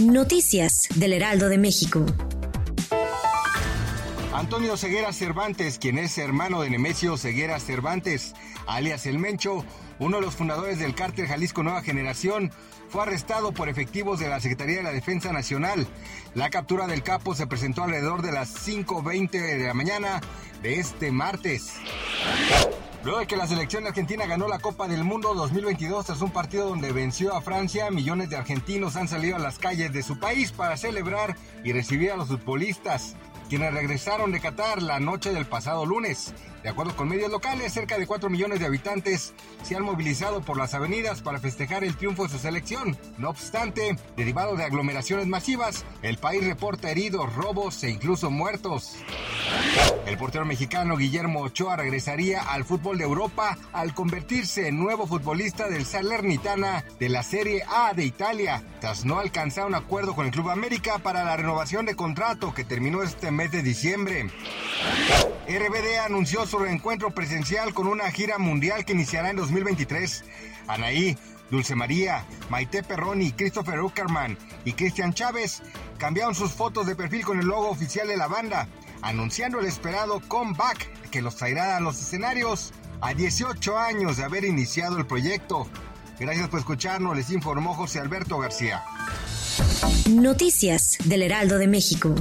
Noticias del Heraldo de México. Antonio Ceguera Cervantes, quien es hermano de Nemesio Ceguera Cervantes, alias El Mencho, uno de los fundadores del cártel Jalisco Nueva Generación, fue arrestado por efectivos de la Secretaría de la Defensa Nacional. La captura del capo se presentó alrededor de las 5.20 de la mañana de este martes. Luego de que la selección argentina ganó la Copa del Mundo 2022 tras un partido donde venció a Francia, millones de argentinos han salido a las calles de su país para celebrar y recibir a los futbolistas, quienes regresaron de Qatar la noche del pasado lunes. De acuerdo con medios locales, cerca de 4 millones de habitantes se han movilizado por las avenidas para festejar el triunfo de su selección. No obstante, derivado de aglomeraciones masivas, el país reporta heridos, robos e incluso muertos. El portero mexicano Guillermo Ochoa regresaría al fútbol de Europa al convertirse en nuevo futbolista del Salernitana de la Serie A de Italia, tras no alcanzar un acuerdo con el Club América para la renovación de contrato que terminó este mes de diciembre. RBD anunció su reencuentro presencial con una gira mundial que iniciará en 2023. Anaí, Dulce María, Maite Perroni, Christopher Uckerman y Cristian Chávez cambiaron sus fotos de perfil con el logo oficial de la banda, anunciando el esperado comeback que los traerá a los escenarios a 18 años de haber iniciado el proyecto. Gracias por escucharnos, les informó José Alberto García. Noticias del Heraldo de México.